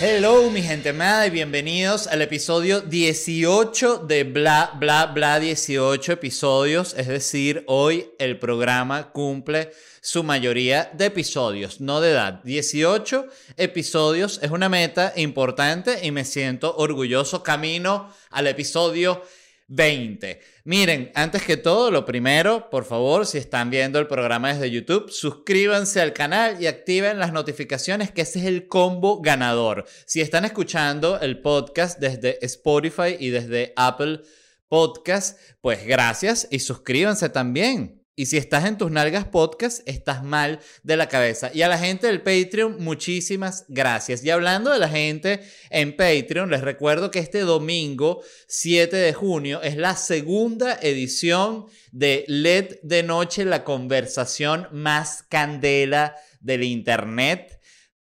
Hello, mi gente amada, y bienvenidos al episodio 18 de Bla Bla Bla 18 episodios. Es decir, hoy el programa cumple su mayoría de episodios, no de edad. 18 episodios es una meta importante y me siento orgulloso camino al episodio 20. Miren, antes que todo, lo primero, por favor, si están viendo el programa desde YouTube, suscríbanse al canal y activen las notificaciones, que ese es el combo ganador. Si están escuchando el podcast desde Spotify y desde Apple Podcast, pues gracias y suscríbanse también. Y si estás en tus nalgas podcast, estás mal de la cabeza. Y a la gente del Patreon, muchísimas gracias. Y hablando de la gente en Patreon, les recuerdo que este domingo 7 de junio es la segunda edición de LED de Noche, la conversación más candela del Internet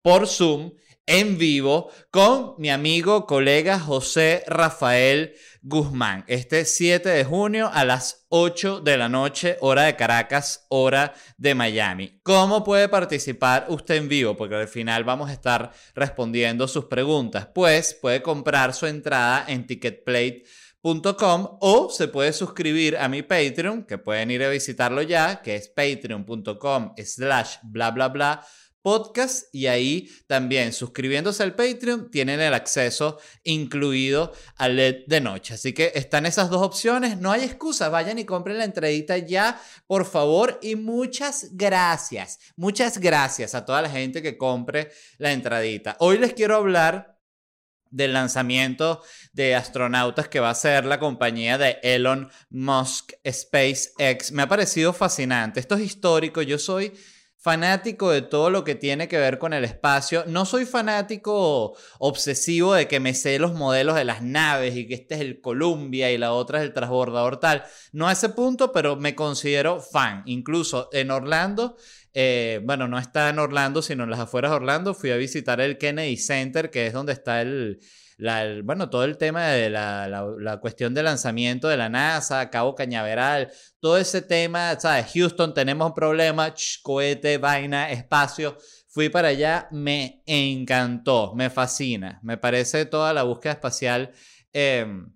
por Zoom en vivo con mi amigo, colega José Rafael Guzmán. Este 7 de junio a las 8 de la noche, hora de Caracas, hora de Miami. ¿Cómo puede participar usted en vivo? Porque al final vamos a estar respondiendo sus preguntas. Pues puede comprar su entrada en ticketplate.com o se puede suscribir a mi Patreon, que pueden ir a visitarlo ya, que es patreon.com slash bla bla bla podcast y ahí también suscribiéndose al Patreon tienen el acceso incluido al LED de noche. Así que están esas dos opciones, no hay excusa, vayan y compren la entradita ya, por favor, y muchas gracias, muchas gracias a toda la gente que compre la entradita. Hoy les quiero hablar del lanzamiento de astronautas que va a ser la compañía de Elon Musk SpaceX. Me ha parecido fascinante. Esto es histórico. Yo soy fanático de todo lo que tiene que ver con el espacio. No soy fanático obsesivo de que me sé los modelos de las naves y que este es el Columbia y la otra es el transbordador tal. No a ese punto, pero me considero fan. Incluso en Orlando, eh, bueno, no está en Orlando, sino en las afueras de Orlando, fui a visitar el Kennedy Center, que es donde está el bueno, todo el tema de la, cuestión de lanzamiento de la NASA, Cabo Cañaveral, todo ese tema, ¿sabes? Houston, tenemos un problema, cohete, vaina, espacio. Fui para allá, me encantó, me fascina, me parece toda la búsqueda espacial. Em,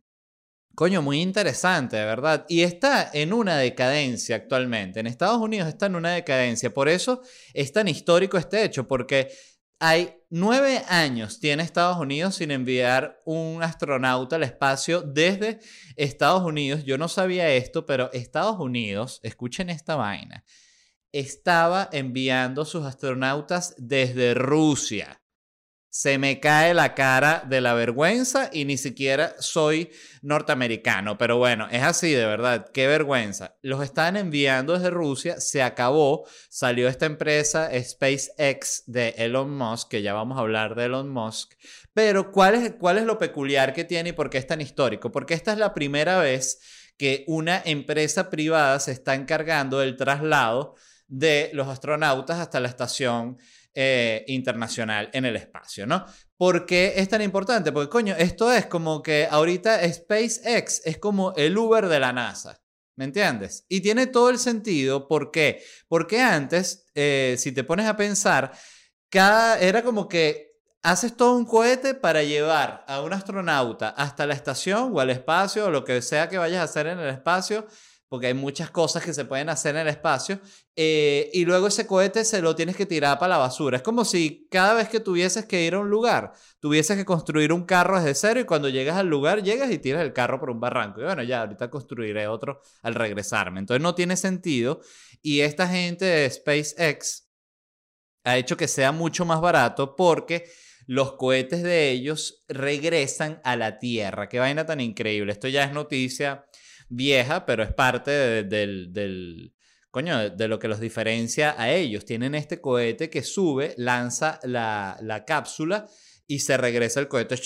coño, muy interesante, de verdad. Y está en una decadencia actualmente. En Estados Unidos está en una decadencia. Por eso es tan histórico este hecho, porque hay nueve años tiene Estados Unidos sin enviar un astronauta al espacio desde Estados Unidos. Yo no sabía esto, pero Estados Unidos, escuchen esta vaina, estaba enviando sus astronautas desde Rusia se me cae la cara de la vergüenza y ni siquiera soy norteamericano. Pero bueno, es así de verdad, qué vergüenza. Los están enviando desde Rusia, se acabó, salió esta empresa SpaceX de Elon Musk, que ya vamos a hablar de Elon Musk. Pero ¿cuál es, cuál es lo peculiar que tiene y por qué es tan histórico? Porque esta es la primera vez que una empresa privada se está encargando del traslado de los astronautas hasta la estación eh, internacional en el espacio, ¿no? ¿Por qué es tan importante? Porque, coño, esto es como que ahorita SpaceX es como el Uber de la NASA. ¿Me entiendes? Y tiene todo el sentido. ¿Por qué? Porque antes, eh, si te pones a pensar, cada, era como que haces todo un cohete para llevar a un astronauta hasta la estación o al espacio o lo que sea que vayas a hacer en el espacio porque hay muchas cosas que se pueden hacer en el espacio, eh, y luego ese cohete se lo tienes que tirar para la basura. Es como si cada vez que tuvieses que ir a un lugar, tuvieses que construir un carro desde cero y cuando llegas al lugar llegas y tiras el carro por un barranco. Y bueno, ya ahorita construiré otro al regresarme. Entonces no tiene sentido. Y esta gente de SpaceX ha hecho que sea mucho más barato porque los cohetes de ellos regresan a la Tierra. Qué vaina tan increíble. Esto ya es noticia vieja, pero es parte del, del, coño, de, lo que los diferencia a ellos. Tienen este cohete que sube, lanza la, la cápsula y se regresa el cohete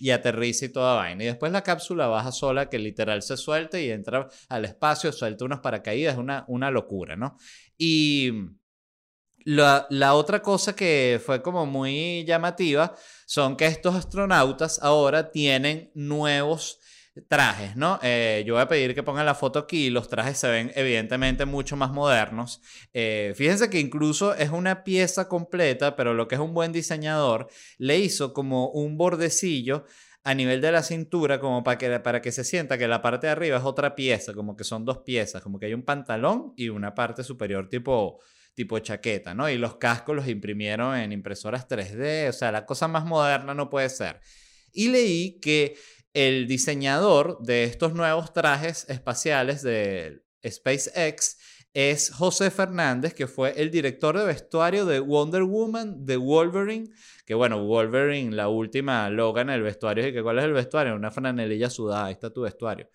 y aterriza y toda vaina. Y después la cápsula baja sola, que literal se suelta y entra al espacio, suelta unos paracaídas, una, una locura, ¿no? Y la, la, otra cosa que fue como muy llamativa son que estos astronautas ahora tienen nuevos trajes, ¿no? Eh, yo voy a pedir que pongan la foto aquí. Los trajes se ven evidentemente mucho más modernos. Eh, fíjense que incluso es una pieza completa, pero lo que es un buen diseñador le hizo como un bordecillo a nivel de la cintura como para que, para que se sienta que la parte de arriba es otra pieza, como que son dos piezas, como que hay un pantalón y una parte superior tipo tipo chaqueta, ¿no? Y los cascos los imprimieron en impresoras 3D, o sea, la cosa más moderna no puede ser. Y leí que el diseñador de estos nuevos trajes espaciales de SpaceX es José Fernández, que fue el director de vestuario de Wonder Woman, de Wolverine, que bueno, Wolverine, la última Logan, el vestuario, y cuál es el vestuario, una franelilla sudada, ahí está tu vestuario.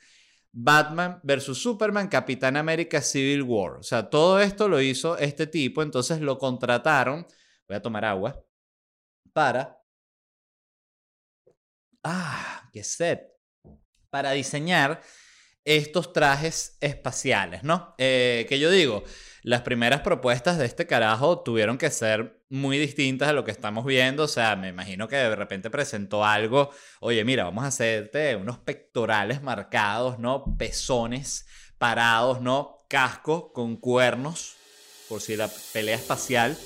Batman versus Superman, Capitán América Civil War. O sea, todo esto lo hizo este tipo, entonces lo contrataron, voy a tomar agua, para... Ah, qué set. Para diseñar estos trajes espaciales, ¿no? Eh, que yo digo, las primeras propuestas de este carajo tuvieron que ser muy distintas a lo que estamos viendo. O sea, me imagino que de repente presentó algo. Oye, mira, vamos a hacerte unos pectorales marcados, ¿no? Pezones parados, ¿no? Casco con cuernos, por si la pelea espacial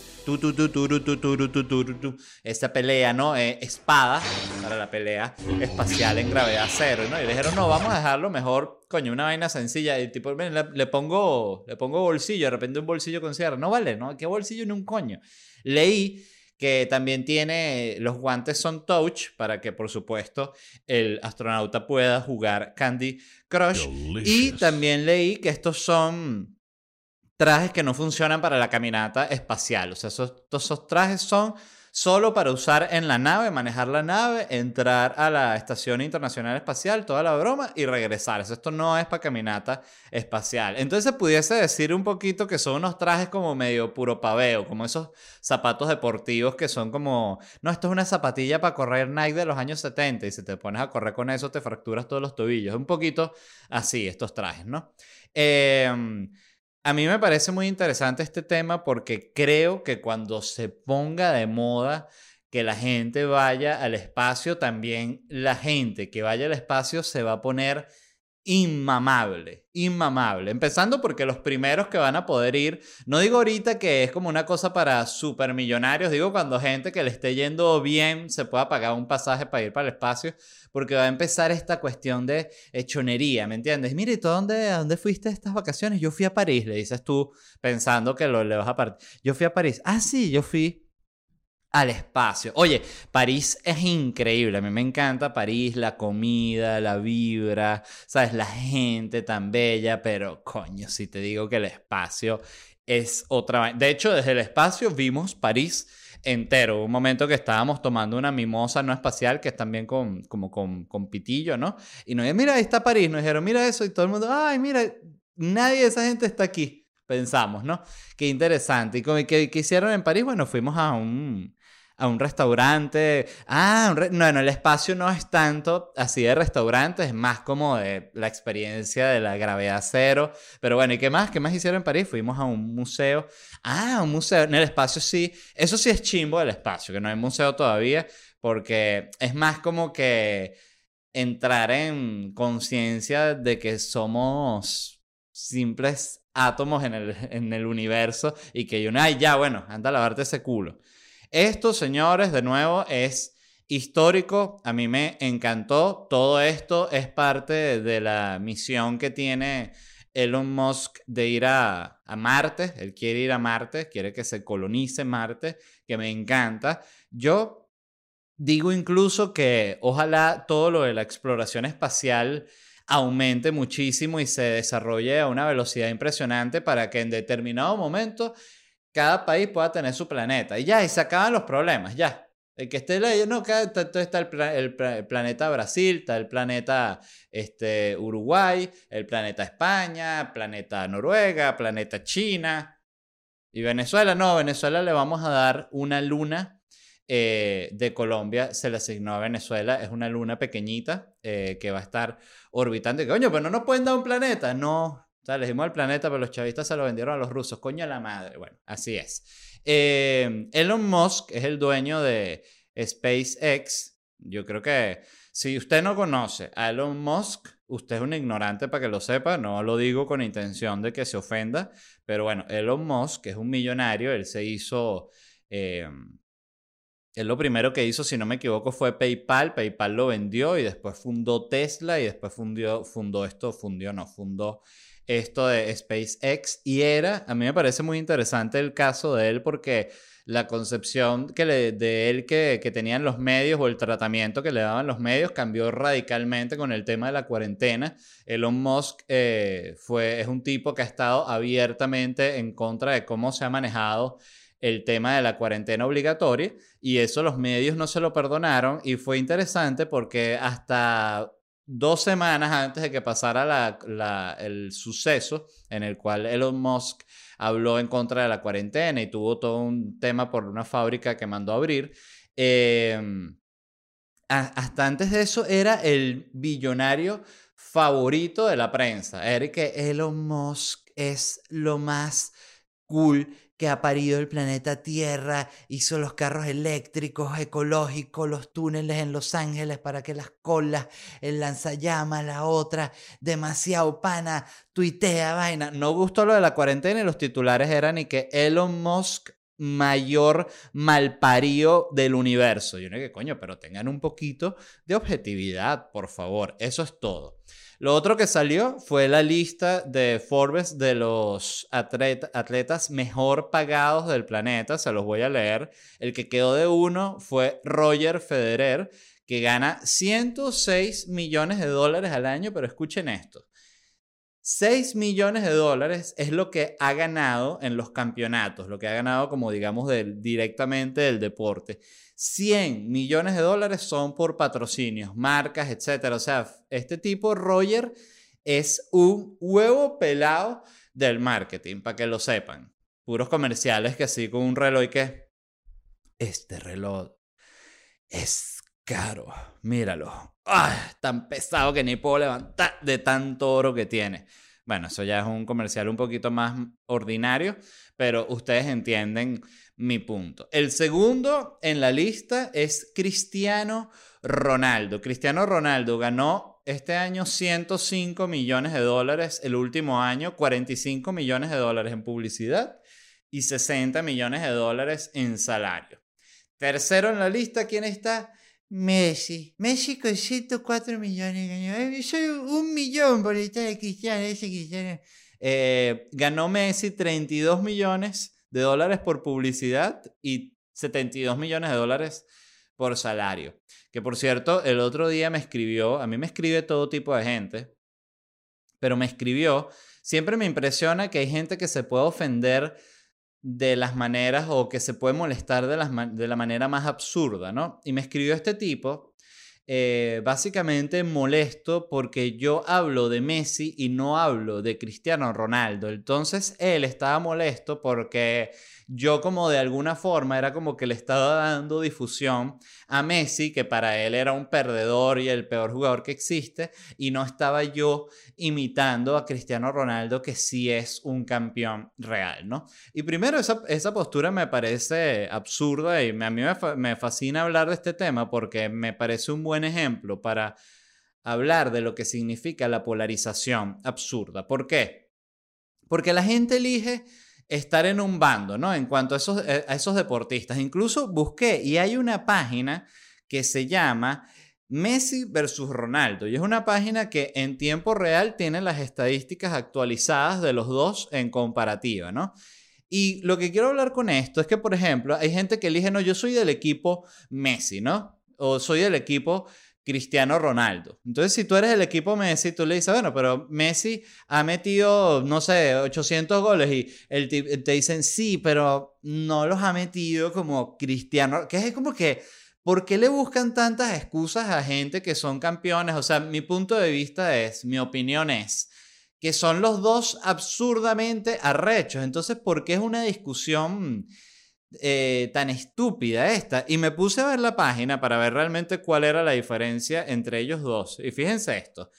esa pelea, ¿no? Eh, espada para la pelea espacial en gravedad cero, ¿no? Y dijeron, no, vamos a dejarlo mejor, coño, una vaina sencilla. Y tipo, le, pongo, le pongo bolsillo, de repente un bolsillo con cierre. No vale, ¿no? ¿Qué bolsillo ni un coño? Leí que también tiene, los guantes son touch para que por supuesto el astronauta pueda jugar Candy Crush. Y también leí que estos son trajes que no funcionan para la caminata espacial. O sea, esos, esos trajes son solo para usar en la nave, manejar la nave, entrar a la Estación Internacional Espacial, toda la broma y regresar. Esto no es para caminata espacial. Entonces se pudiese decir un poquito que son unos trajes como medio puro paveo, como esos zapatos deportivos que son como, no, esto es una zapatilla para correr Nike de los años 70 y si te pones a correr con eso te fracturas todos los tobillos. Un poquito así estos trajes, ¿no? Eh, a mí me parece muy interesante este tema porque creo que cuando se ponga de moda que la gente vaya al espacio, también la gente que vaya al espacio se va a poner inmamable, inmamable. Empezando porque los primeros que van a poder ir, no digo ahorita que es como una cosa para supermillonarios, digo cuando gente que le esté yendo bien se pueda pagar un pasaje para ir para el espacio, porque va a empezar esta cuestión de hechonería, ¿me entiendes? Mire, ¿tú dónde, a dónde fuiste estas vacaciones? Yo fui a París, le dices tú, pensando que lo le vas a partir. Yo fui a París. Ah, sí, yo fui al espacio. Oye, París es increíble, a mí me encanta París, la comida, la vibra, sabes, la gente tan bella, pero coño, si te digo que el espacio es otra... De hecho, desde el espacio vimos París entero. Un momento que estábamos tomando una mimosa no espacial, que es también con, como con, pitillo, ¿no? Y nos dijeron, mira, ahí está París. Nos dijeron, mira eso. Y todo el mundo, ay, mira, nadie de esa gente está aquí. Pensamos, ¿no? Qué interesante. ¿Y qué, qué hicieron en París? Bueno, fuimos a un, a un restaurante. Ah, un no, el espacio no es tanto así de restaurante, es más como de la experiencia de la gravedad cero. Pero bueno, ¿y qué más? ¿Qué más hicieron en París? Fuimos a un museo. Ah, un museo. En el espacio sí. Eso sí es chimbo del espacio, que no hay museo todavía, porque es más como que entrar en conciencia de que somos simples átomos en el, en el universo y que yo, ay, ya, bueno, anda a lavarte ese culo. Esto, señores, de nuevo es histórico. A mí me encantó. Todo esto es parte de la misión que tiene Elon Musk de ir a, Marte. Él quiere ir a Marte, quiere que se colonice Marte, que me encanta. Yo digo incluso que ojalá todo lo de la exploración espacial aumente muchísimo y se desarrolle a una velocidad impresionante para que en determinado momento cada país pueda tener su planeta. Y ya, y se acaban los problemas, ya. El que esté leyendo, no, está, el, pla- el pla- el planeta Brasil, está el planeta este, Uruguay, el planeta España, planeta Noruega, planeta China. Y Venezuela, no, Venezuela le vamos a dar una luna eh, de Colombia, se le asignó a Venezuela, es una luna pequeñita eh, que va a estar orbitando. Y coño, pero no nos pueden dar un planeta. No, sea, les dimos el planeta, pero los chavistas se lo vendieron a los rusos. Coño a la madre. Bueno, así es. Eh, Elon Musk es el dueño de SpaceX. Yo creo que si usted no conoce a Elon Musk, usted es un ignorante para que lo sepa. No lo digo con intención de que se ofenda. Pero bueno, Elon Musk es un millonario. Él se hizo... eh, él lo primero que hizo, si no me equivoco, fue PayPal. PayPal lo vendió y después fundó Tesla y después fundió, fundó esto, fundió, no, fundó esto de SpaceX. Y era, a mí me parece muy interesante el caso de él porque la concepción que le- de él que, que tenían los medios o el tratamiento que le daban los medios cambió radicalmente con el tema de la cuarentena. Elon Musk eh, fue, es un tipo que ha estado abiertamente en contra de cómo se ha manejado el tema de la cuarentena obligatoria y eso los medios no se lo perdonaron y fue interesante porque hasta dos semanas antes de que pasara la- la- el suceso en el cual Elon Musk habló en contra de la cuarentena y tuvo todo un tema por una fábrica que mandó a abrir, hasta antes de eso era el billonario favorito de la prensa. Era que Elon Musk es lo más cool que ha parido el planeta Tierra, hizo los carros eléctricos, ecológicos, los túneles en Los Ángeles para que las colas, el lanzallamas, la otra, demasiado pana, tuitea, vaina. No gustó lo de la cuarentena y los titulares eran y que Elon Musk mayor malparío del universo. Yo no que coño, pero tengan un poquito de objetividad, por favor. Eso es todo. Lo otro que salió fue la lista de Forbes de los atleta- atletas mejor pagados del planeta. Se los voy a leer. El que quedó de uno fue Roger Federer, que gana 106 millones de dólares al año, pero escuchen esto. 6 millones de dólares es lo que ha ganado en los campeonatos, lo que ha ganado como digamos directamente del deporte. 100 millones de dólares son por patrocinios, marcas, etc. O sea, este tipo, Roger, es un huevo pelado del marketing, para que lo sepan. Puros comerciales que así con un reloj que... Este reloj es caro, míralo. ¡Ah! Tan pesado que ni puedo levantar de tanto oro que tiene. Bueno, eso ya es un comercial un poquito más ordinario, pero ustedes entienden mi punto. El segundo en la lista es Cristiano Ronaldo. Cristiano Ronaldo ganó este año 105 millones de dólares, el último año 45 millones de dólares en publicidad y 60 millones de dólares en salario. Tercero en la lista, ¿quién está? Messi. Messi con 104 millones Soy un millón por estar de Cristiano, ese Cristiano. Eh, ganó Messi 32 millones de dólares por publicidad y 72 millones de dólares por salario. Que por cierto, el otro día me escribió, a mí me escribe todo tipo de gente, pero me escribió, siempre me impresiona que hay gente que se puede ofender de las maneras o que se puede molestar de, las de la manera más absurda, ¿no? Y me escribió este tipo, eh, básicamente molesto porque yo hablo de Messi y no hablo de Cristiano Ronaldo. Entonces él estaba molesto porque yo como de alguna forma era como que le estaba dando difusión a Messi, que para él era un perdedor y el peor jugador que existe, y no estaba yo imitando a Cristiano Ronaldo, que sí es un campeón real, ¿no? Y primero, esa, esa postura me parece absurda y a mí me, me fascina hablar de este tema porque me parece un buen ejemplo para hablar de lo que significa la polarización absurda. ¿Por qué? Porque la gente elige estar en un bando, ¿no? En cuanto a esos, eh, a esos deportistas. Incluso busqué y hay una página que se llama Messi versus Ronaldo. Y es una página que en tiempo real tiene las estadísticas actualizadas de los dos en comparativa, ¿no? Y lo que quiero hablar con esto es que, por ejemplo, hay gente que elige, no, yo soy del equipo Messi, ¿no? O soy del equipo Cristiano Ronaldo. Entonces, si tú eres del equipo Messi, tú le dices, bueno, pero Messi ha metido, no sé, 800 goles y el te dicen, sí, pero no los ha metido como Cristiano, que es como que ¿Por qué le buscan tantas excusas a gente que son campeones? O sea, mi punto de vista es, mi opinión es, que son los dos absurdamente arrechos. Entonces, ¿por qué es una discusión eh, tan estúpida esta? Y me puse a ver la página para ver realmente cuál era la diferencia entre ellos dos. Y fíjense esto.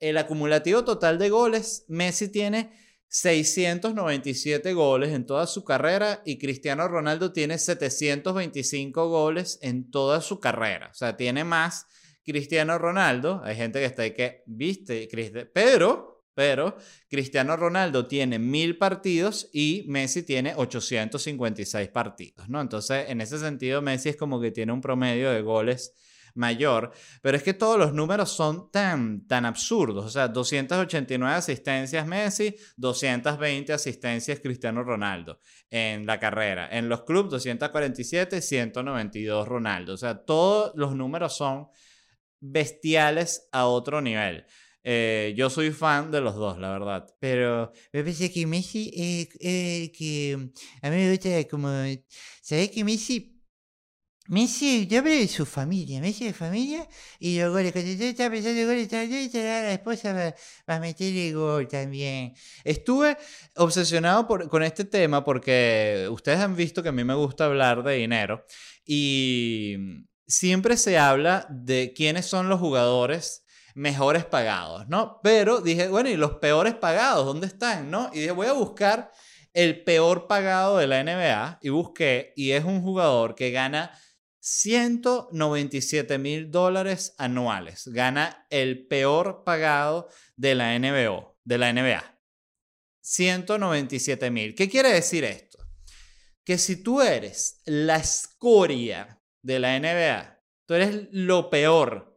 El acumulativo total de goles, Messi tiene 697 goles en toda su carrera y Cristiano Ronaldo tiene 725 goles en toda su carrera. O sea, tiene más Cristiano Ronaldo. Hay gente que está ahí que, viste, pero pero Cristiano Ronaldo tiene mil partidos y Messi tiene 856 partidos, ¿no? Entonces, en ese sentido, Messi es como que tiene un promedio de goles mayor, pero es que todos los números son tan, tan absurdos, o sea, 289 asistencias Messi, 220 asistencias Cristiano Ronaldo en la carrera, en los clubes 247, 192 Ronaldo, o sea, todos los números son bestiales a otro nivel. Eh, yo soy fan de los dos, la verdad. Pero me parece que Messi, eh, eh, que a mí me gusta como, ¿sabes que Messi? Messi, yo hablo de su familia, Messi de familia, y los goles, cuando yo estaba pensando en goles, la esposa va, va, a meter el gol también. Estuve obsesionado por, con este tema porque ustedes han visto que a mí me gusta hablar de dinero y siempre se habla de quiénes son los jugadores mejores pagados, ¿no? Pero dije, bueno, ¿y los peores pagados? ¿Dónde están, no? Y dije, voy a buscar el peor pagado de la NBA y busqué, y es un jugador que gana 197 mil dólares anuales. Gana el peor pagado de la NBA. De la NBA. 197 mil. ¿Qué quiere decir esto? Que si tú eres la escoria de la NBA, tú eres lo peor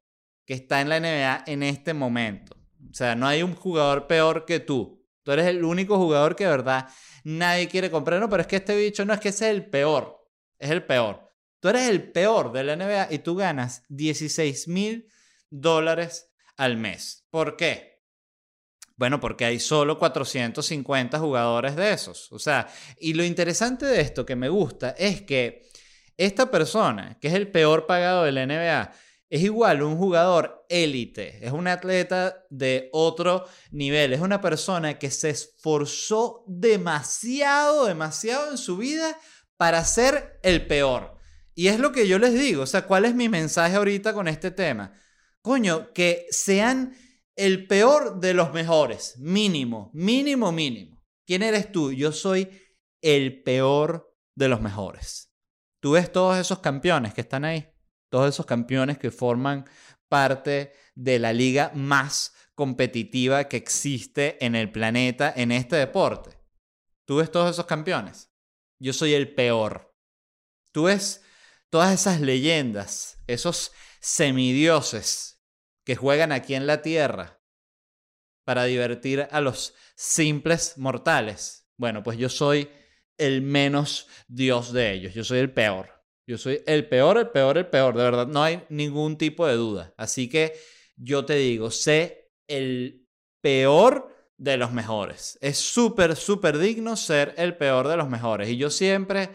que está en la NBA en este momento. O sea, no hay un jugador peor que tú. Tú eres el único jugador que de verdad nadie quiere comprar. No, pero es que este bicho no es que es el peor. Es el peor. Tú eres el peor de la NBA y tú ganas 16 mil dólares al mes. ¿Por qué? Bueno, porque hay solo 450 jugadores de esos. O sea, y lo interesante de esto que me gusta es que esta persona, que es el peor pagado de la NBA, es igual un jugador élite, es un atleta de otro nivel, es una persona que se esforzó demasiado, demasiado en su vida para ser el peor. Y es lo que yo les digo, o sea, ¿cuál es mi mensaje ahorita con este tema? Coño, que sean el peor de los mejores, mínimo, mínimo, mínimo. ¿Quién eres tú? Yo soy el peor de los mejores. ¿Tú ves todos esos campeones que están ahí? Todos esos campeones que forman parte de la liga más competitiva que existe en el planeta en este deporte. Tú ves todos esos campeones. Yo soy el peor. Tú ves todas esas leyendas, esos semidioses que juegan aquí en la tierra para divertir a los simples mortales. Bueno, pues yo soy el menos dios de ellos. Yo soy el peor. Yo soy el peor, el peor, el peor. De verdad, no hay ningún tipo de duda. Así que yo te digo, sé el peor de los mejores. Es súper, súper digno ser el peor de los mejores. Y yo siempre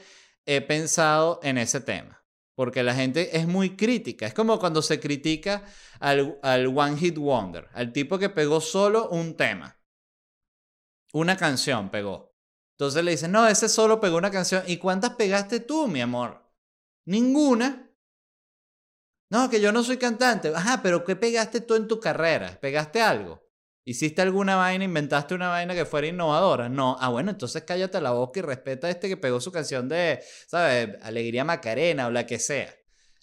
he pensado en ese tema. Porque la gente es muy crítica. Es como cuando se critica al, al One Hit Wonder, al tipo que pegó solo un tema. Una canción pegó. Entonces le dicen, no, ese solo pegó una canción. ¿Y cuántas pegaste tú, mi amor? Ninguna. No, que yo no soy cantante. Ajá, pero ¿qué pegaste tú en tu carrera? ¿Pegaste algo? ¿Hiciste alguna vaina, inventaste una vaina que fuera innovadora? No. Ah, bueno, entonces cállate la boca y respeta a este que pegó su canción de, ¿sabes? Alegría Macarena o la que sea.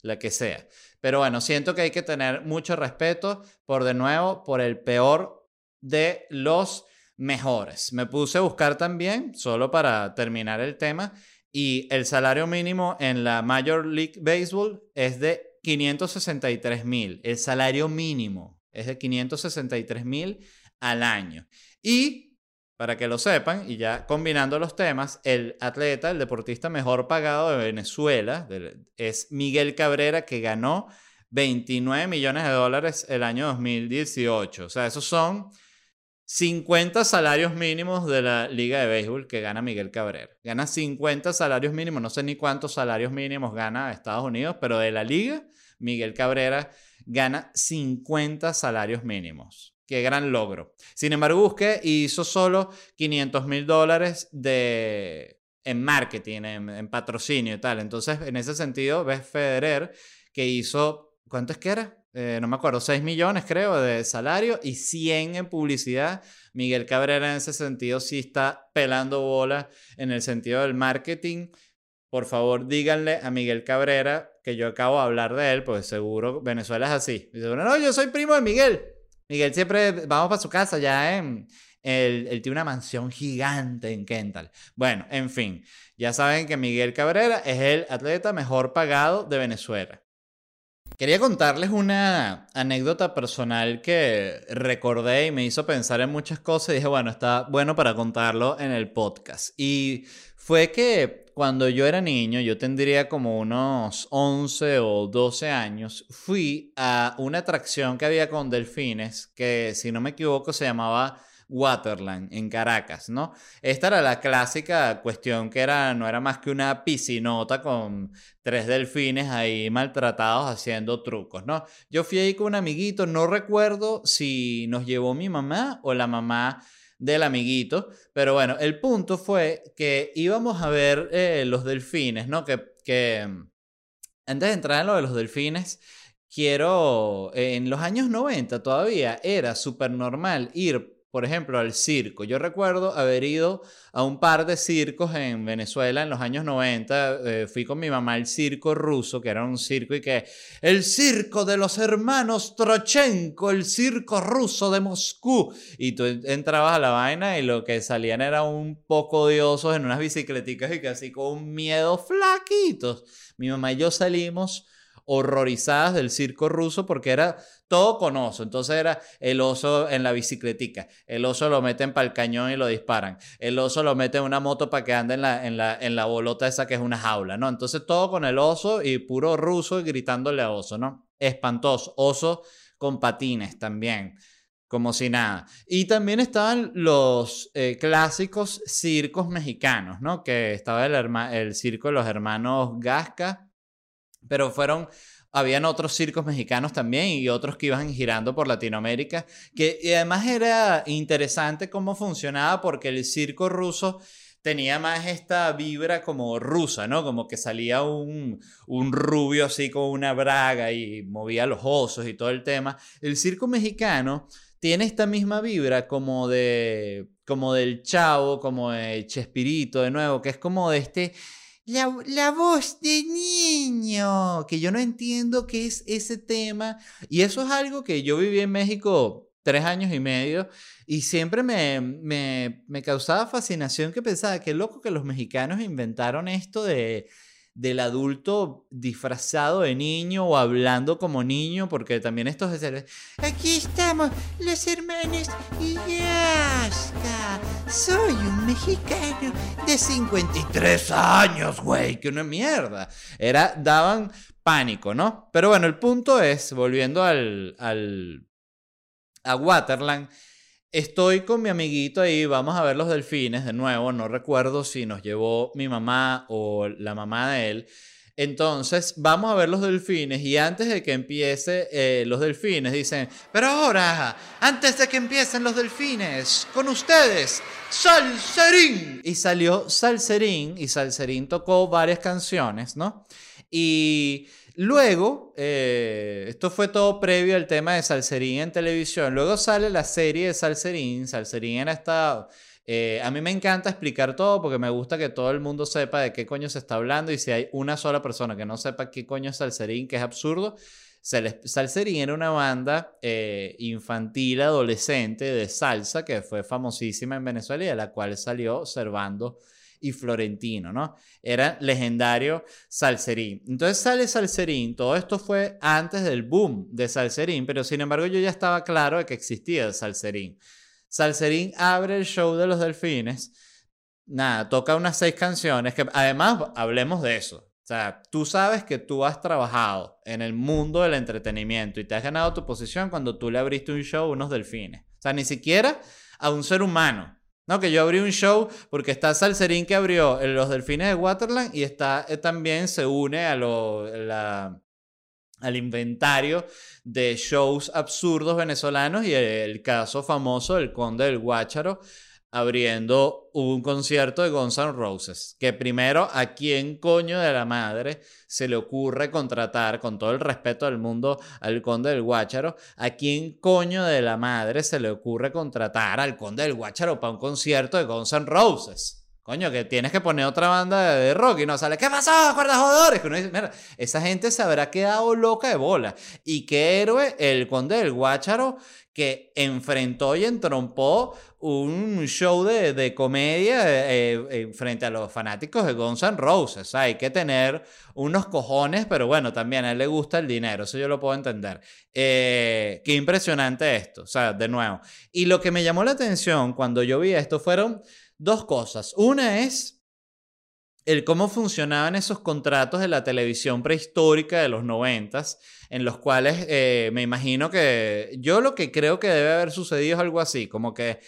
La que sea. Pero bueno, siento que hay que tener mucho respeto por, de nuevo, por el peor de los mejores. Me puse a buscar también, solo para terminar el tema, y el salario mínimo en la Major League Baseball es de 563 mil. El salario mínimo es de 563 mil al año. Y, para que lo sepan, y ya combinando los temas, el atleta, el deportista mejor pagado de Venezuela es Miguel Cabrera, que ganó 29 millones de dólares el año 2018. O sea, esos son 50 salarios mínimos de la Liga de Béisbol que gana Miguel Cabrera. Gana 50 salarios mínimos, no sé ni cuántos salarios mínimos gana Estados Unidos, pero de la Liga, Miguel Cabrera gana 50 salarios mínimos. Qué gran logro. Sin embargo, busqué y hizo solo 500 mil dólares de, en marketing, en, en, patrocinio y tal. Entonces, en ese sentido, ves Federer que hizo, ¿cuánto es que era? Eh, no me acuerdo, 6 millones creo de salario y 100 en publicidad. Miguel Cabrera en ese sentido sí está pelando bola en el sentido del marketing. Por favor, díganle a Miguel Cabrera que yo acabo de hablar de él, pues seguro Venezuela es así. Dice, no, yo soy primo de Miguel. Miguel siempre, vamos para su casa ya en... Él, tiene una mansión gigante en Kental. Bueno, en fin, ya saben que Miguel Cabrera es el atleta mejor pagado de Venezuela. Quería contarles una anécdota personal que recordé y me hizo pensar en muchas cosas y dije, bueno, está bueno para contarlo en el podcast. Y fue que cuando yo era niño, yo tendría como unos 11 o 12 años, fui a una atracción que había con delfines que, si no me equivoco, se llamaba Waterland en Caracas, ¿no? Esta era la clásica cuestión que era, no era más que una piscinota con tres delfines ahí maltratados haciendo trucos, ¿no? Yo fui ahí con un amiguito, no recuerdo si nos llevó mi mamá o la mamá del amiguito, pero bueno, el punto fue que íbamos a ver eh, los delfines, ¿no? Que, que antes de entrar en lo de los delfines, quiero, en los años 90 todavía era súper normal ir por ejemplo, al circo. Yo recuerdo haber ido a un par de circos en Venezuela en los años 90. Eh, fui con mi mamá al circo ruso, que era un circo y que el circo de los hermanos Trochenko, el circo ruso de Moscú. Y tú entrabas a la vaina y lo que salían era un poco odiosos en unas bicicleticas y que así con un miedo flaquitos. Mi mamá y yo salimos horrorizadas del circo ruso porque era todo con oso. Entonces era el oso en la bicicletica. El oso lo meten para el cañón y lo disparan. El oso lo mete en una moto para que ande en la, en, la, en la bolota esa que es una jaula, ¿no? Entonces todo con el oso y puro ruso y gritándole a oso, ¿no? Espantoso. Oso con patines también como si nada. Y también estaban los eh, clásicos circos mexicanos, ¿no? Que estaba el, el circo de los hermanos Gasca, pero fueron habían otros circos mexicanos también y otros que iban girando por Latinoamérica, que además era interesante cómo funcionaba porque el circo ruso tenía más esta vibra como rusa, ¿no? Como que salía un, un rubio así con una braga y movía los osos y todo el tema. El circo mexicano tiene esta misma vibra como de como del chavo, como de Chespirito de nuevo, que es como de este la, voz de niño, que yo no entiendo qué es ese tema. Y eso es algo que yo viví en México tres años y medio y siempre me, me, me causaba fascinación que pensaba, qué loco que los mexicanos inventaron esto de del adulto disfrazado de niño o hablando como niño, porque también esto es Aquí estamos, los hermanos Yasca. Soy un mexicano de 53 años, güey, que una mierda. Era, daban pánico, ¿no? Pero bueno, el punto es, volviendo al, al a Waterland, Estoy con mi amiguito ahí, vamos a ver los delfines de nuevo, no recuerdo si nos llevó mi mamá o la mamá de él. Entonces, vamos a ver los delfines y antes de que empiece eh, los delfines, dicen, pero ahora, antes de que empiecen los delfines, con ustedes, Salserín. Y salió Salserín y Salserín tocó varias canciones, ¿no? Y Luego, eh, esto fue todo previo al tema de Salserín en televisión. Luego sale la serie de Salserín. Salserín era esta... Eh, a mí me encanta explicar todo porque me gusta que todo el mundo sepa de qué coño se está hablando y si hay una sola persona que no sepa qué coño es Salserín, que es absurdo. Salserín era una banda eh, infantil, adolescente de salsa que fue famosísima en Venezuela y a la cual salió Servando y Florentino, ¿no? Era legendario Salserín. Entonces sale Salserín, todo esto fue antes del boom de Salserín, pero sin embargo yo ya estaba claro de que existía Salserín. Salserín abre el show de los delfines, nada, toca unas seis canciones que además hablemos de eso. O sea, tú sabes que tú has trabajado en el mundo del entretenimiento y te has ganado tu posición cuando tú le abriste un show a unos delfines. O sea, ni siquiera a un ser humano. No, que yo abrí un show porque está Salserín que abrió los Delfines de Waterland y está eh, también se une a lo, al inventario de shows absurdos venezolanos y el caso famoso del Conde del Guácharo abriendo un concierto de Guns N' Roses. Que primero, ¿a quién coño de la madre se le ocurre contratar, con todo el respeto del mundo, al Conde del Guácharo? ¿A quién coño de la madre se le ocurre contratar al Conde del Guácharo para un concierto de Guns N' Roses? Coño, que tienes que poner otra banda de, rock y no sale, ¿qué pasó, cuerdas jodores? Que uno dice, mira, esa gente se habrá quedado loca de bola. Y qué héroe el conde del Guácharo que enfrentó y entrompó un show de, de comedia eh, eh, frente a los fanáticos de Guns N' Roses. hay que tener unos cojones, pero bueno, también a él le gusta el dinero, eso yo lo puedo entender. Eh, qué impresionante esto, o sea, de nuevo. Y lo que me llamó la atención cuando yo vi esto fueron dos cosas. Una es el cómo funcionaban esos contratos de la televisión prehistórica de los noventas, en los cuales eh, me imagino que yo lo que creo que debe haber sucedido es algo así, como que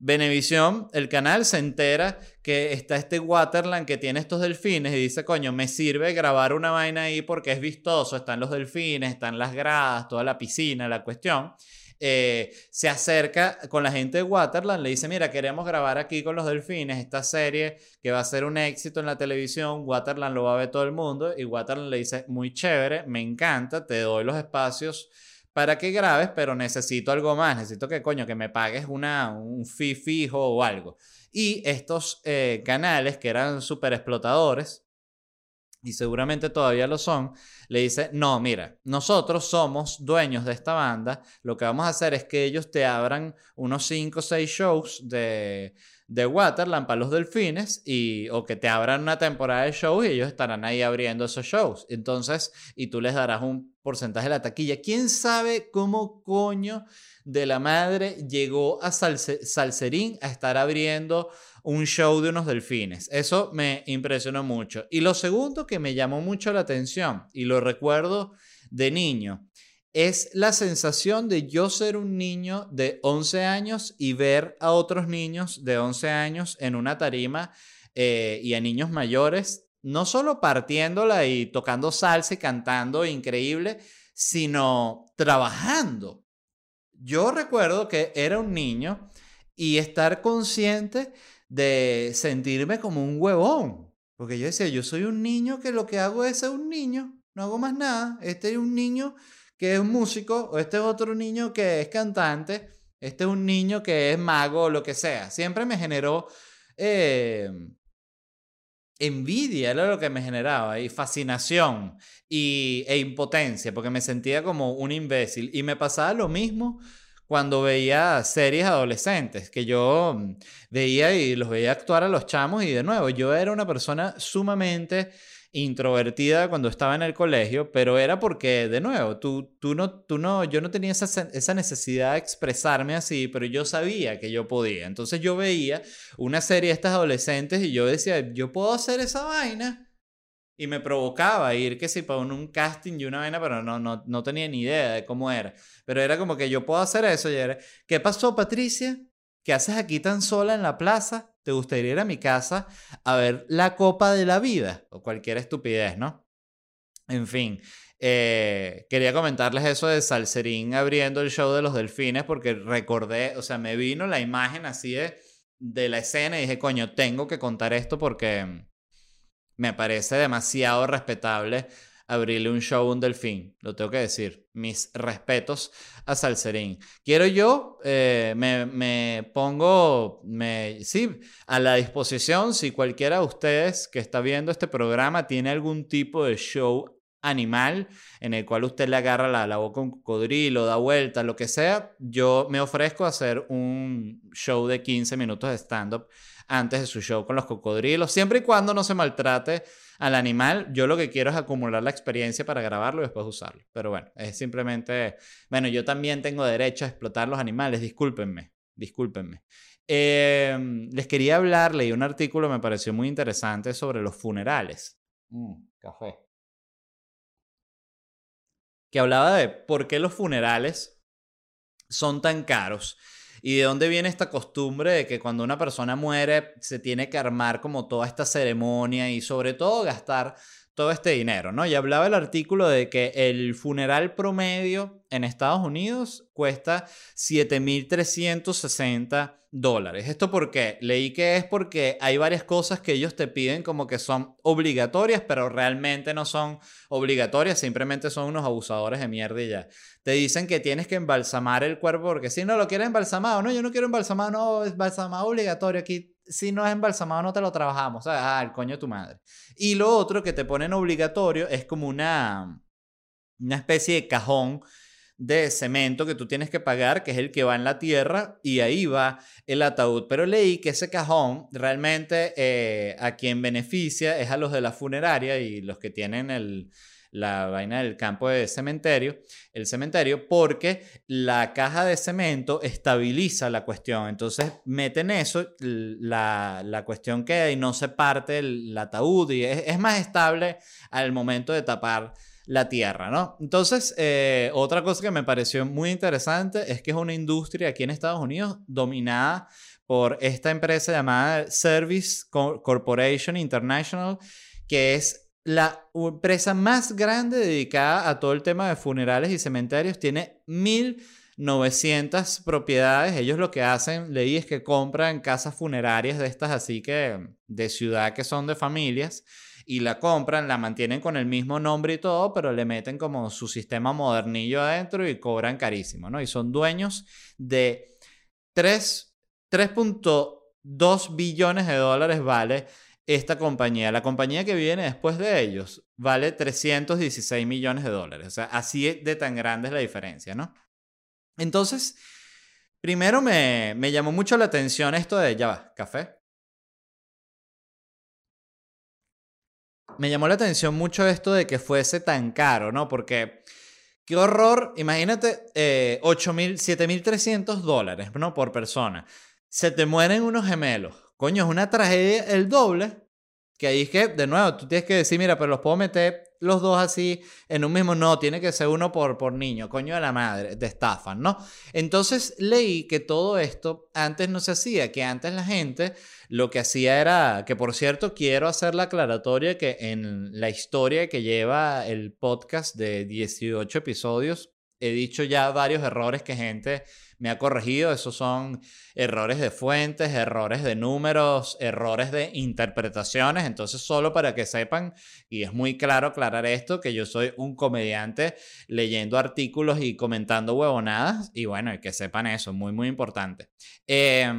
Venevisión, el canal se entera que está este Waterland que tiene estos delfines y dice, coño, me sirve grabar una vaina ahí porque es vistoso, están los delfines, están las gradas, toda la piscina, la cuestión. Eh, se acerca con la gente de Waterland, le dice, mira, queremos grabar aquí con los delfines esta serie que va a ser un éxito en la televisión, Waterland lo va a ver todo el mundo y Waterland le dice, muy chévere, me encanta, te doy los espacios para que grabes, pero necesito algo más, necesito que coño, que me pagues una, un fee fijo o algo. Y estos eh, canales que eran súper explotadores, y seguramente todavía lo son, le dice, no, mira, nosotros somos dueños de esta banda, lo que vamos a hacer es que ellos te abran unos 5 o 6 shows de, de Waterland para los delfines y, o que te abran una temporada de shows y ellos estarán ahí abriendo esos shows. Entonces, y tú les darás un porcentaje de la taquilla. ¿Quién sabe cómo coño de la madre llegó a Salserín a estar abriendo un show de unos delfines. Eso me impresionó mucho. Y lo segundo que me llamó mucho la atención, y lo recuerdo de niño, es la sensación de yo ser un niño de 11 años y ver a otros niños de 11 años en una tarima eh, y a niños mayores, no solo partiéndola y tocando salsa y cantando increíble, sino trabajando. Yo recuerdo que era un niño y estar consciente de sentirme como un huevón. Porque yo decía, yo soy un niño que lo que hago es ser un niño, no hago más nada. Este es un niño que es músico, o este es otro niño que es cantante, este es un niño que es mago o lo que sea. Siempre me generó eh, envidia, era lo que me generaba, y fascinación y, e impotencia, porque me sentía como un imbécil. Y me pasaba lo mismo cuando veía series adolescentes, que yo mm, veía y los veía actuar a los chamos y de nuevo, yo era una persona sumamente introvertida cuando estaba en el colegio, pero era porque, de nuevo, tú, tú no, tú no, yo no tenía esa, esa necesidad de expresarme así, pero yo sabía que yo podía. Entonces yo veía una serie de estas adolescentes y yo decía, yo puedo hacer esa vaina y me provocaba ir que si para un, casting y una vaina, pero no, no, no tenía ni idea de cómo era. Pero era como que yo puedo hacer eso. Y era, ¿qué pasó, Patricia? ¿Qué haces aquí tan sola en la plaza? ¿Te gustaría ir a mi casa a ver la copa de la vida? O cualquier estupidez, ¿no? En fin, eh, quería comentarles eso de Salserín abriendo el show de los delfines porque recordé, o sea, me vino la imagen así de, de la escena y dije, coño, tengo que contar esto porque me parece demasiado respetable abrirle un show a un delfín, lo tengo que decir. Mis respetos a Salserín. Quiero yo, eh, me, pongo, me, sí, a la disposición si cualquiera de ustedes que está viendo este programa tiene algún tipo de show animal en el cual usted le agarra la, la boca a un cocodrilo, da vuelta, lo que sea, yo me ofrezco a hacer un show de 15 minutos de stand-up antes de su show con los cocodrilos, siempre y cuando no se maltrate al animal. Yo lo que quiero es acumular la experiencia para grabarlo y después usarlo. Pero bueno, es simplemente, bueno, yo también tengo derecho a explotar los animales, discúlpenme, discúlpenme. Em, les quería hablar, leí un artículo, me pareció muy interesante sobre los funerales. Mm, café. Que hablaba de por qué los funerales son tan caros y de dónde viene esta costumbre de que cuando una persona muere se tiene que armar como toda esta ceremonia y sobre todo gastar todo este dinero, ¿no? Y hablaba el artículo de que el funeral promedio en Estados Unidos cuesta 7.360 dólares. ¿Esto por qué? Leí que es porque hay varias cosas que ellos te piden como que son obligatorias, pero realmente no son obligatorias, simplemente son unos abusadores de mierda y ya. Te dicen que tienes que embalsamar el cuerpo porque si no lo quieres embalsamado, no, yo no quiero embalsamado, no, embalsamado obligatorio aquí si no es embalsamado no te lo trabajamos, ¿sabes? Ah, el coño de tu madre. Y lo otro que te ponen obligatorio es como una, una especie de cajón de cemento que tú tienes que pagar, que es el que va en la tierra, y ahí va el ataúd. Pero leí que ese cajón realmente eh, a quien beneficia es a los de la funeraria y los que tienen el, la vaina del campo de cementerio, el cementerio, porque la caja de cemento estabiliza la cuestión. Entonces meten eso, la, la cuestión queda y no se parte el, ataúd y es, más estable al momento de tapar la tierra, ¿no? Entonces, eh, otra cosa que me pareció muy interesante es que es una industria aquí en Estados Unidos dominada por esta empresa llamada Service Corporation International, que es la empresa más grande dedicada a todo el tema de funerales y cementerios tiene 1900 propiedades. Ellos lo que hacen, leí, es que compran casas funerarias de estas así que de ciudad que son de familias y la compran, la mantienen con el mismo nombre y todo, pero le meten como su sistema modernillo adentro y cobran carísimo, ¿no? Y son dueños de 3.2 billones de dólares, vale esta compañía. La compañía que viene después de ellos vale 316 millones de dólares. O sea, así de tan grande es la diferencia, ¿no? Entonces, primero me, me llamó mucho la atención esto de, ya va, café. Me llamó la atención mucho esto de que fuese tan caro, ¿no? Porque, qué horror, imagínate, eh, 7.300 dólares, ¿no? Por persona. Se te mueren unos gemelos Coño, es una tragedia el doble. Que ahí es que, de nuevo, tú tienes que decir, mira, pero los puedo meter los dos así en un mismo. No, tiene que ser uno por, por niño, coño de la madre, te estafan, ¿no? Entonces leí que todo esto antes no se hacía, que antes la gente lo que hacía era, que por cierto, quiero hacer la aclaratoria que en la historia que lleva el podcast de 18 episodios, he dicho ya varios errores que gente me ha corregido. Esos son errores de fuentes, errores de números, errores de interpretaciones. Entonces, solo para que sepan, y es muy claro aclarar esto, que yo soy un comediante leyendo artículos y comentando huevonadas. Y bueno, que sepan eso, muy, muy importante. Eh,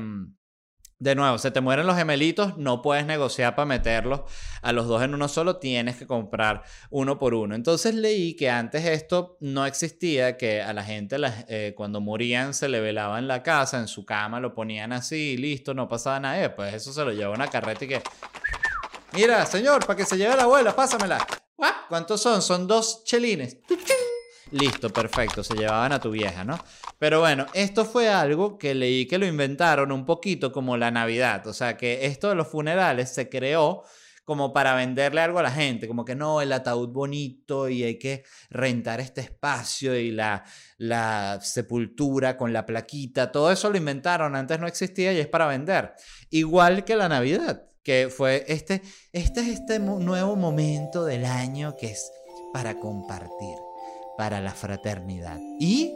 de nuevo, se te mueren los gemelitos, no puedes negociar para meterlos a los dos en uno solo, tienes que comprar uno por uno. Entonces leí que antes esto no existía, que a la gente eh, cuando morían se le velaba en la casa, en su cama, lo ponían así, listo, no pasaba nada. Pues eso se lo lleva una carreta y que... Mira, señor, para que se lleve la abuela, pásamela. ¿Cuántos son? Son dos chelines. Listo, perfecto, se llevaban a tu vieja, ¿no? Pero bueno, esto fue algo que leí que lo inventaron un poquito como la Navidad, o sea que esto de los funerales se creó como para venderle algo a la gente, como que no, el ataúd bonito y hay que rentar este espacio y la, sepultura con la plaquita, todo eso lo inventaron, antes no existía y es para vender. Igual que la Navidad, que fue este, este es este nuevo momento del año que es para compartir para la fraternidad y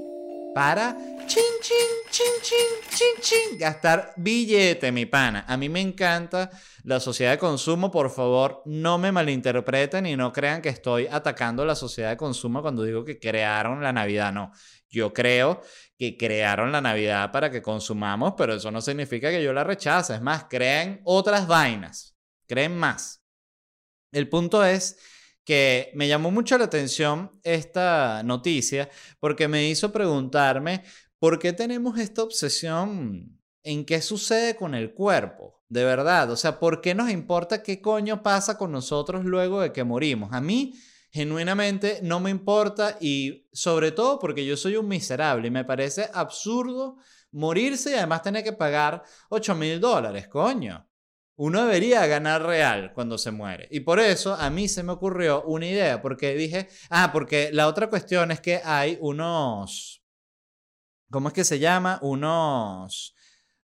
para chin, chin, chin, chin, chin, chin, gastar billete, mi pana. A mí me encanta la sociedad de consumo. Por favor, no me malinterpreten y no crean que estoy atacando la sociedad de consumo cuando digo que crearon la Navidad. No, yo creo que crearon la Navidad para que consumamos, pero eso no significa que yo la rechace. Es más, creen otras vainas, creen más. El punto es que me llamó mucho la atención esta noticia porque me hizo preguntarme por qué tenemos esta obsesión en qué sucede con el cuerpo, de verdad. O sea, ¿por qué nos importa qué coño pasa con nosotros luego de que morimos? A mí, genuinamente, no me importa y sobre todo porque yo soy un miserable y me parece absurdo morirse y además tener que pagar 8 mil dólares, coño uno debería ganar real cuando se muere. Y por eso a mí se me ocurrió una idea, porque dije, ah, porque la otra cuestión es que hay unos, ¿cómo es que se llama? Unos,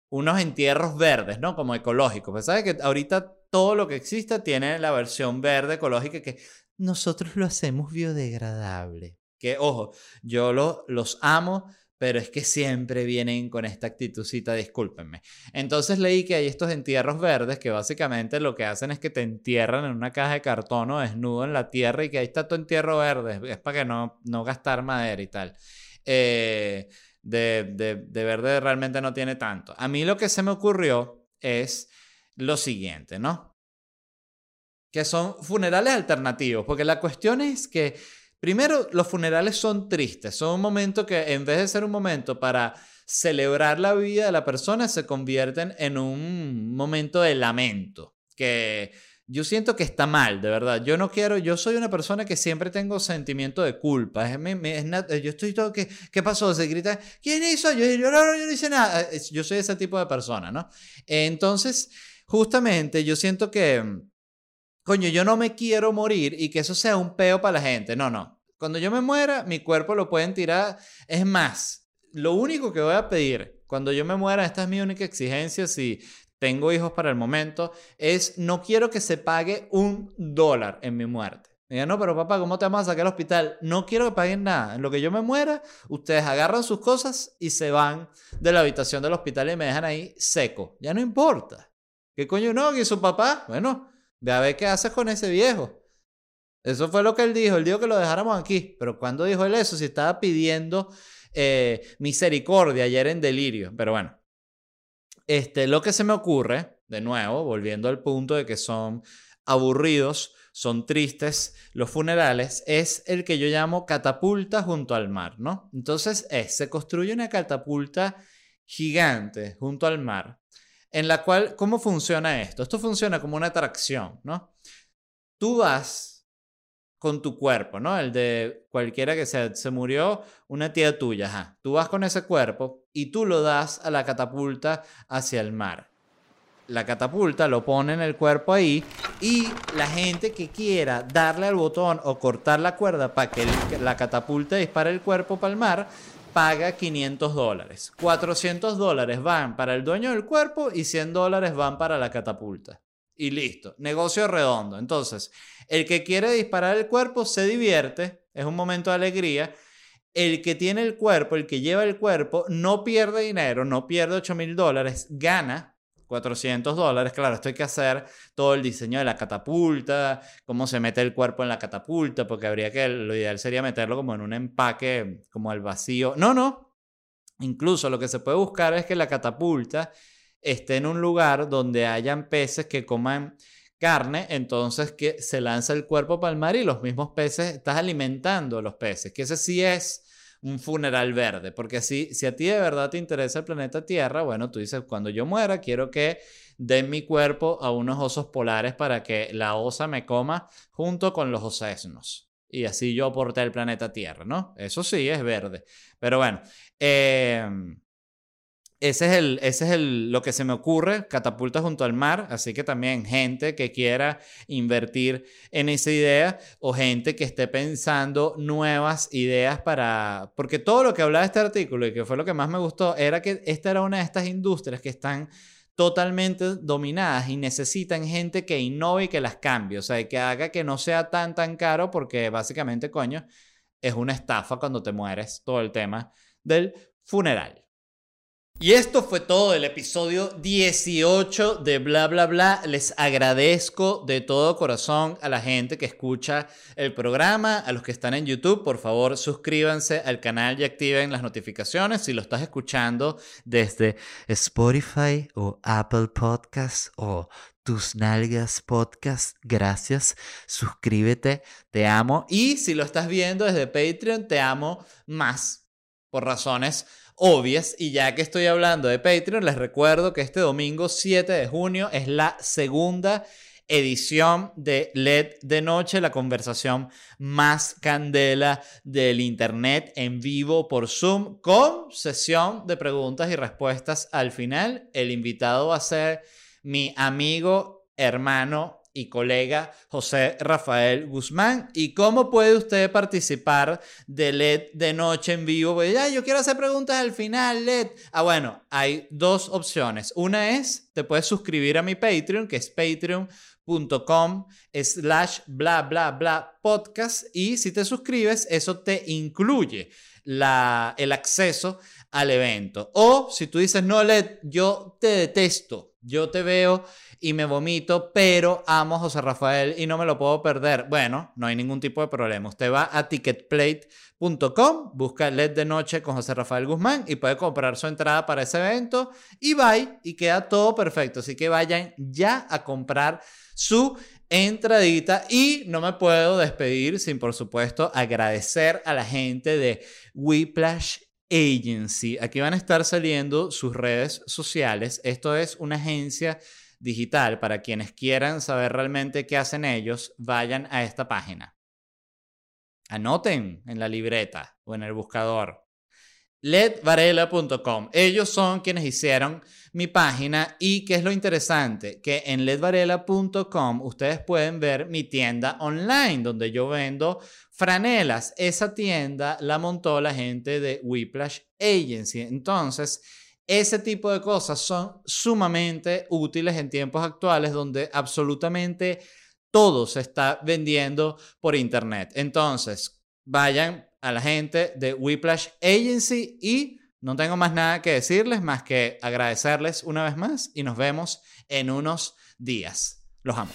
unos entierros verdes, ¿no? Como ecológicos. Pues sabes que ahorita todo lo que exista tiene la versión verde ecológica que nosotros lo hacemos biodegradable. Que, ojo, yo lo, los amo, pero es que siempre vienen con esta actitudcita, discúlpenme. Entonces leí que hay estos entierros verdes que básicamente lo que hacen es que te entierran en una caja de cartón o desnudo en la tierra y que ahí está tu entierro verde, es para que no, no gastar madera y tal. Eh, de, de, de verde realmente no tiene tanto. A mí lo que se me ocurrió es lo siguiente, ¿no? Que son funerales alternativos, porque la cuestión es que Primero, los funerales son tristes, son un momento que en vez de ser un momento para celebrar la vida de la persona, se convierten en un momento de lamento, que yo siento que está mal, de verdad. Yo no quiero, yo soy una persona que siempre tengo sentimiento de culpa. yo estoy todo, ¿qué, ¿qué pasó? Se grita, ¿quién hizo? Yo, yo, no, yo no hice nada. Yo soy ese tipo de persona, ¿no? Entonces, justamente yo siento que coño, yo no me quiero morir y que eso sea un peo para la gente. No, no. Cuando yo me muera, mi cuerpo lo pueden tirar. Es más, lo único que voy a pedir cuando yo me muera, esta es mi única exigencia, si tengo hijos para el momento, es no quiero que se pague un dólar en mi muerte. Diga, no, pero papá, ¿cómo te vamos a sacar al hospital? No quiero que paguen nada. En lo que yo me muera, ustedes agarran sus cosas y se van de la habitación del hospital y me dejan ahí seco. Ya no importa. ¿Qué coño no? ¿Que su papá? Bueno, Ve a ver qué haces con ese viejo. Eso fue lo que él dijo. Él dijo que lo dejáramos aquí. Pero cuando dijo eso? Si estaba pidiendo eh, misericordia ayer en delirio. Pero bueno. Este, lo que se me ocurre, de nuevo, volviendo al punto de que son aburridos, son tristes los funerales, es el que yo llamo catapulta junto al mar, ¿no? Entonces se construye una catapulta gigante junto al mar en la cual, ¿cómo funciona esto? Esto funciona como una atracción, ¿no? Tú vas con tu cuerpo, ¿no? El de cualquiera que sea, se murió una tía tuya. Tú vas con ese cuerpo y tú lo das a la catapulta hacia el mar. La catapulta lo pone en el cuerpo ahí y la gente que quiera darle al botón o cortar la cuerda para que la catapulta dispare el cuerpo para el mar, paga 500 dólares. 400 dólares van para el dueño del cuerpo y 100 dólares van para la catapulta. Y listo, negocio redondo. Entonces, el que quiere disparar el cuerpo se divierte, es un momento de alegría. El que tiene el cuerpo, el que lleva el cuerpo, no pierde dinero, no pierde 8 mil dólares, gana 400 dólares, claro, esto hay que hacer todo el diseño de la catapulta, cómo se mete el cuerpo en la catapulta, porque habría que, lo ideal sería meterlo como en un empaque, como al vacío. No, no. Incluso lo que se puede buscar es que la catapulta esté en un lugar donde hayan peces que coman carne, entonces que se lanza el cuerpo para el mar y los mismos peces, estás alimentando a los peces, que ese sí es un funeral verde, porque si, si a ti de verdad te interesa el planeta Tierra, bueno, tú dices, cuando yo muera, quiero que den mi cuerpo a unos osos polares para que la osa me coma junto con los osesnos. Y así yo aporte el planeta Tierra, ¿no? Eso sí, es verde. Pero bueno, eh, ese es, el, ese es el, lo que se me ocurre, catapulta junto al mar, así que también gente que quiera invertir en esa idea o gente que esté pensando nuevas ideas para... Porque todo lo que hablaba este artículo y que fue lo que más me gustó era que esta era una de estas industrias que están totalmente dominadas y necesitan gente que innove y que las cambie, o sea, que haga que no sea tan tan caro porque básicamente, coño, es una estafa cuando te mueres todo el tema del funeral. Y esto fue todo el episodio 18 de Bla Bla Bla. Les agradezco de todo corazón a la gente que escucha el programa, a los que están en YouTube, por favor suscríbanse al canal y activen las notificaciones si lo estás escuchando desde Spotify o Apple Podcasts o tus nalgas podcast. Gracias. Suscríbete. Te amo. Y si lo estás viendo desde Patreon, te amo más por razones obvias. Y ya que estoy hablando de Patreon, les recuerdo que este domingo 7 de junio es la segunda edición de LED de Noche, la conversación más candela del Internet en vivo por Zoom, con sesión de preguntas y respuestas al final. El invitado va a ser mi amigo, hermano y colega José Rafael Guzmán. ¿Y cómo puede usted participar de LED de noche en vivo? Yo quiero hacer preguntas al final, LED. Ah, bueno, hay dos opciones. Una es, te puedes suscribir a mi Patreon, que es patreon.com slash bla bla bla podcast. Y si te suscribes, eso te incluye la, el acceso al evento. O si tú dices, no, LED, yo te detesto, yo te veo y me vomito, pero amo a José Rafael y no me lo puedo perder. Bueno, no hay ningún tipo de problema. Usted va a ticketplate.com, busca LED de noche con José Rafael Guzmán y puede comprar su entrada para ese evento y va y queda todo perfecto. Así que vayan ya a comprar su entradita y no me puedo despedir sin por supuesto agradecer a la gente de Whiplash Agency. Aquí van a estar saliendo sus redes sociales. Esto es una agencia digital. Para quienes quieran saber realmente qué hacen ellos, vayan a esta página. Anoten en la libreta o en el buscador. ledvarela.com. Ellos son quienes hicieron mi página y qué es lo interesante, que en ledvarela.com ustedes pueden ver mi tienda online donde yo vendo franelas. Esa tienda la montó la gente de Whiplash Agency. Entonces, ese tipo de cosas son sumamente útiles en tiempos actuales donde absolutamente todo se está vendiendo por internet. Entonces, vayan a la gente de Whiplash Agency y no tengo más nada que decirles más que agradecerles una vez más y nos vemos en unos días. Los amo.